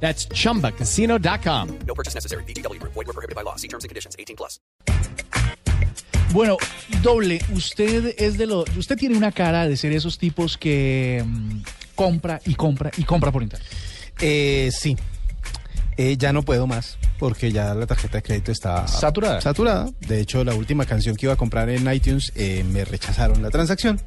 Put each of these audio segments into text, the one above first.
That's chumbacasino.com. No purchase necessary. BGW. Void were prohibited by law. See terms and conditions. 18 plus. Bueno, doble, usted es de los, usted tiene una cara de ser esos tipos que mm, compra y compra y compra por internet. Eh, sí. Eh, ya no puedo más porque ya la tarjeta de crédito está Saturada. Saturada. De hecho, la última canción que iba a comprar en iTunes eh, me rechazaron la transacción.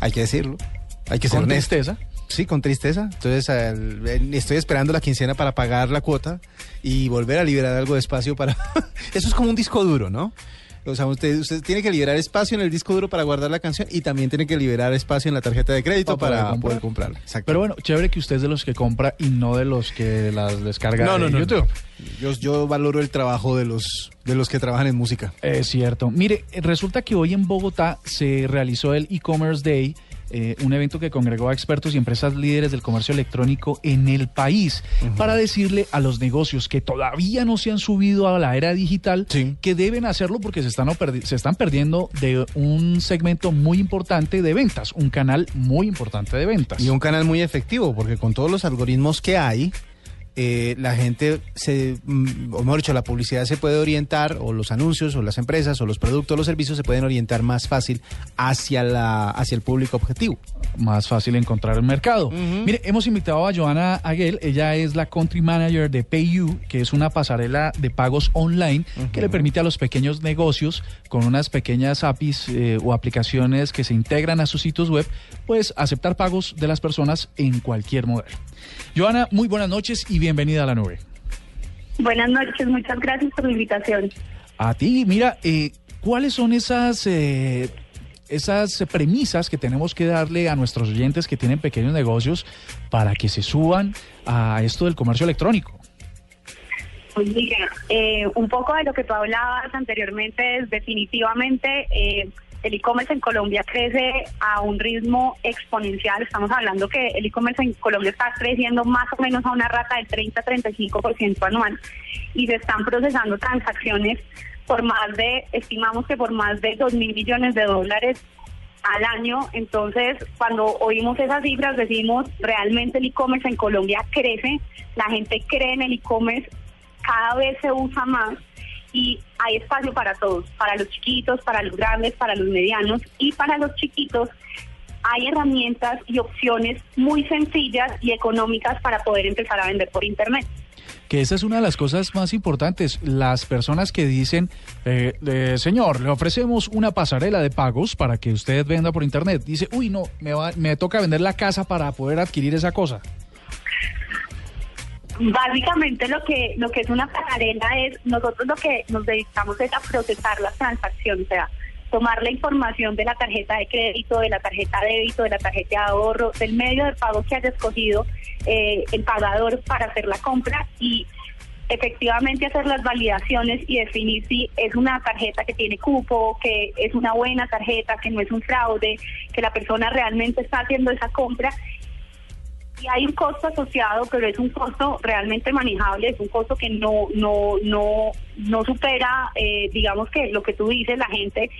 Hay que decirlo. Hay que ser Con honesto. tristeza. Sí, con tristeza. Entonces, estoy esperando la quincena para pagar la cuota y volver a liberar algo de espacio para... Eso es como un disco duro, ¿no? O sea, usted, usted tiene que liberar espacio en el disco duro para guardar la canción y también tiene que liberar espacio en la tarjeta de crédito Para para, poder poder comprar. comprarla. Exacto. Pero bueno, chévere que usted es de los que compra y no de los que las descarga no, no, de no, YouTube. Yo, yo valoro el trabajo de los, de los que trabajan en música. Es cierto. Mire, resulta que hoy en Bogotá se realizó el e-commerce day, eh, un evento que congregó a expertos y empresas líderes del comercio electrónico en el país para decirle a los negocios que todavía no se han subido a la era digital Sí. que deben hacerlo porque se están, se están perdiendo de un segmento muy importante de ventas, un canal muy importante de ventas. Y un canal muy efectivo, porque con todos los algoritmos que hay, eh, la gente se, mm, o mejor dicho, la publicidad se puede orientar, o los anuncios, o las empresas, o los productos, los servicios se pueden orientar más fácil hacia, la, hacia el público objetivo. más fácil encontrar el mercado. Mire, hemos invitado a Joana Aguel, ella es la country manager de PayU, que es una pasarela de pagos online que le permite a los pequeños negocios con unas pequeñas APIs eh, o aplicaciones que se integran a sus sitios web, pues aceptar pagos de las personas en cualquier modelo. Joana, muy buenas noches y bienvenida a la nube. Buenas noches, muchas gracias por la invitación. A ti, mira, eh, ¿cuáles son esas, eh, esas premisas que tenemos que darle a nuestros oyentes que tienen pequeños negocios para que se suban a esto del comercio electrónico? Pues mira, eh, un poco de lo que tú hablabas anteriormente es definitivamente eh, el e-commerce en Colombia crece a un ritmo exponencial. Estamos hablando que el e-commerce en Colombia está creciendo más o menos a una rata del 30-35% anual y se están procesando transacciones por más de, estimamos que por más de 2 mil millones de dólares al año. Entonces, cuando oímos esas cifras, decimos realmente el e-commerce en Colombia crece, la gente cree en el e-commerce, cada vez se usa más y hay espacio para todos, para los chiquitos, para los grandes, para los medianos y para los chiquitos. Hay herramientas y opciones muy sencillas y económicas para poder empezar a vender por Internet. Que esa es una de las cosas más importantes. Las personas que dicen, eh, eh, señor, le ofrecemos una pasarela de pagos para que usted venda por internet. Dice, uy, no, me, va, me toca vender la casa para poder adquirir esa cosa. Básicamente lo que lo que es una pasarela es nosotros lo que nos dedicamos es a procesar las transacciones, o sea, tomar la información de la tarjeta de crédito, de la tarjeta de débito, de la tarjeta de ahorro, del medio de pago que haya escogido eh, el pagador para hacer la compra y efectivamente hacer las validaciones y definir si es una tarjeta que tiene cupo, que es una buena tarjeta, que no es un fraude, que la persona realmente está haciendo esa compra y hay un costo asociado, pero es un costo realmente manejable, es un costo que no no no no supera, eh, digamos que lo que tú dices, la gente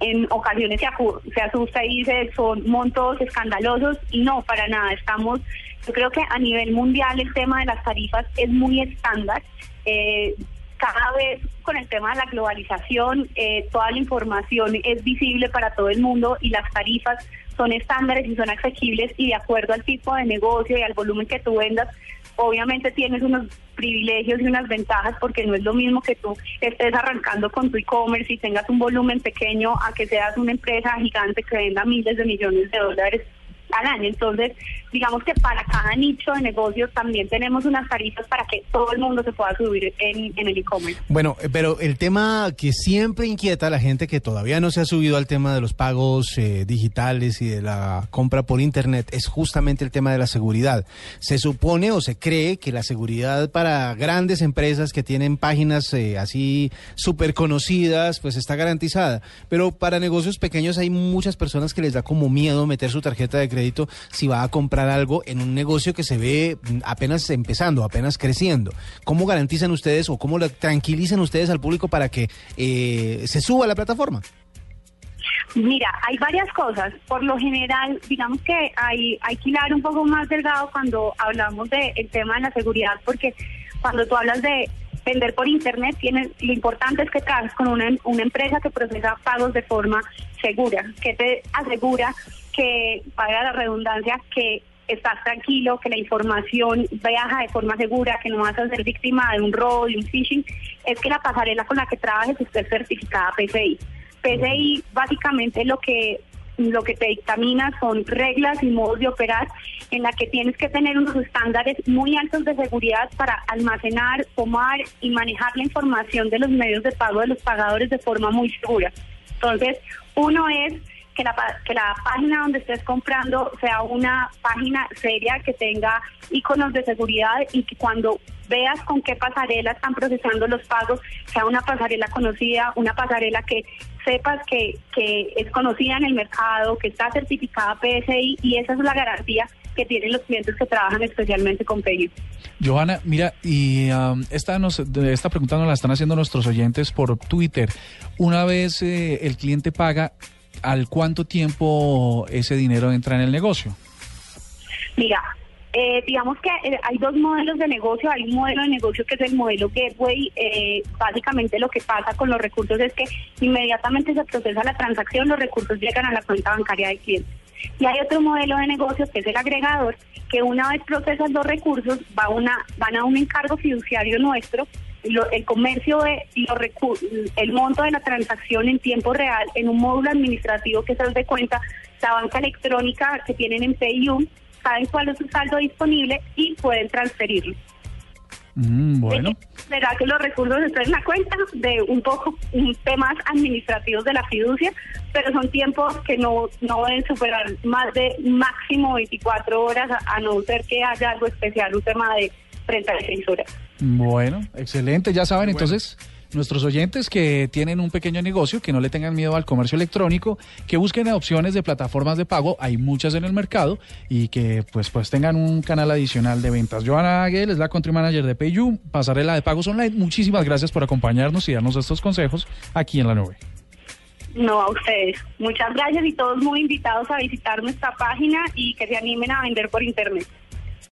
en ocasiones se, se asusta y dice son montos escandalosos y no, para nada, estamos, yo creo que a nivel mundial el tema de las tarifas es muy estándar. Eh, cada vez con el tema de la globalización, eh, toda la información es visible para todo el mundo y las tarifas son estándares y son asequibles y de acuerdo al tipo de negocio y al volumen que tú vendas, obviamente tienes unos privilegios y unas ventajas porque no es lo mismo que tú estés arrancando con tu e-commerce y tengas un volumen pequeño a que seas una empresa gigante que venda miles de millones de dólares al año. Entonces, digamos que para cada nicho de negocios también tenemos unas tarifas para que todo el mundo se pueda subir en, el e-commerce. Bueno, eh, pero el tema que siempre inquieta a la gente que todavía no se ha subido al tema de los pagos eh, digitales y de la compra por internet es justamente el tema de la seguridad. Se supone o se cree que la seguridad para grandes empresas que tienen páginas eh, así súper conocidas, pues está garantizada. Pero para negocios pequeños hay muchas personas que les da como miedo meter su tarjeta de crédito si va a comprar algo en un negocio que se ve apenas empezando, apenas creciendo. ¿Cómo garantizan ustedes o cómo tranquilizan ustedes al público para que eh, se suba a la plataforma? Mira, hay varias cosas. Por lo general, digamos que hay, hay que hilar un poco más delgado cuando hablamos del tema de la seguridad, porque cuando tú hablas de vender por internet, tienes, lo importante es que trabajes con una, una empresa que procesa pagos de forma segura, que te asegura que, para la redundancia, que estás tranquilo, que la información viaja de forma segura, que no vas a ser víctima de un robo, de un phishing, es que la pasarela con la que trabajes esté certificada PCI. PCI básicamente lo que lo que te dictamina son reglas y modos de operar en la que tienes que tener unos estándares muy altos de seguridad para almacenar, tomar y manejar la información de los medios de pago de los pagadores de forma muy segura. Entonces, uno es que la, que la página donde estés comprando sea una página seria que tenga iconos de seguridad y que cuando veas con qué pasarela están procesando los pagos, sea una pasarela conocida, una pasarela que sepas que, que es conocida en el mercado, que está certificada PSI y esa es la garantía que tienen los clientes que trabajan especialmente con PayU. Johanna, mira, y um, esta, nos, esta pregunta nos la están haciendo nuestros oyentes por Twitter. Una vez eh, el cliente paga, ¿al cuánto tiempo ese dinero entra en el negocio? Mira, eh, digamos que eh, hay dos modelos de negocio. Hay un modelo de negocio que es el modelo Gateway. Eh, básicamente lo que pasa con los recursos es que inmediatamente se procesa la transacción, los recursos llegan a la cuenta bancaria del cliente. Y hay otro modelo de negocio que es el agregador, que una vez procesas los recursos va una, van a un encargo fiduciario nuestro el comercio de los el monto de la transacción en tiempo real en un módulo administrativo que se de cuenta la banca electrónica que tienen en PayU saben cuál es su saldo disponible y pueden transferirlo. Mm, bueno. Será que los recursos están en la cuenta de un poco temas administrativos de la fiducia, pero son tiempos que no, no deben superar más de máximo 24 horas, a, no ser que haya algo especial, un tema de 36 horas. Bueno, excelente. Ya saben, entonces nuestros oyentes que tienen un pequeño negocio, que no le tengan miedo al comercio electrónico, que busquen opciones de plataformas de pago, hay muchas en el mercado, y que pues, pues tengan un canal adicional de ventas. Joana Aguel es la country manager de PayU, pasarela de pagos online. Muchísimas gracias por acompañarnos y darnos estos consejos aquí en la nube. No, a ustedes. Muchas gracias y todos muy invitados a visitar nuestra página y que se animen a vender por internet.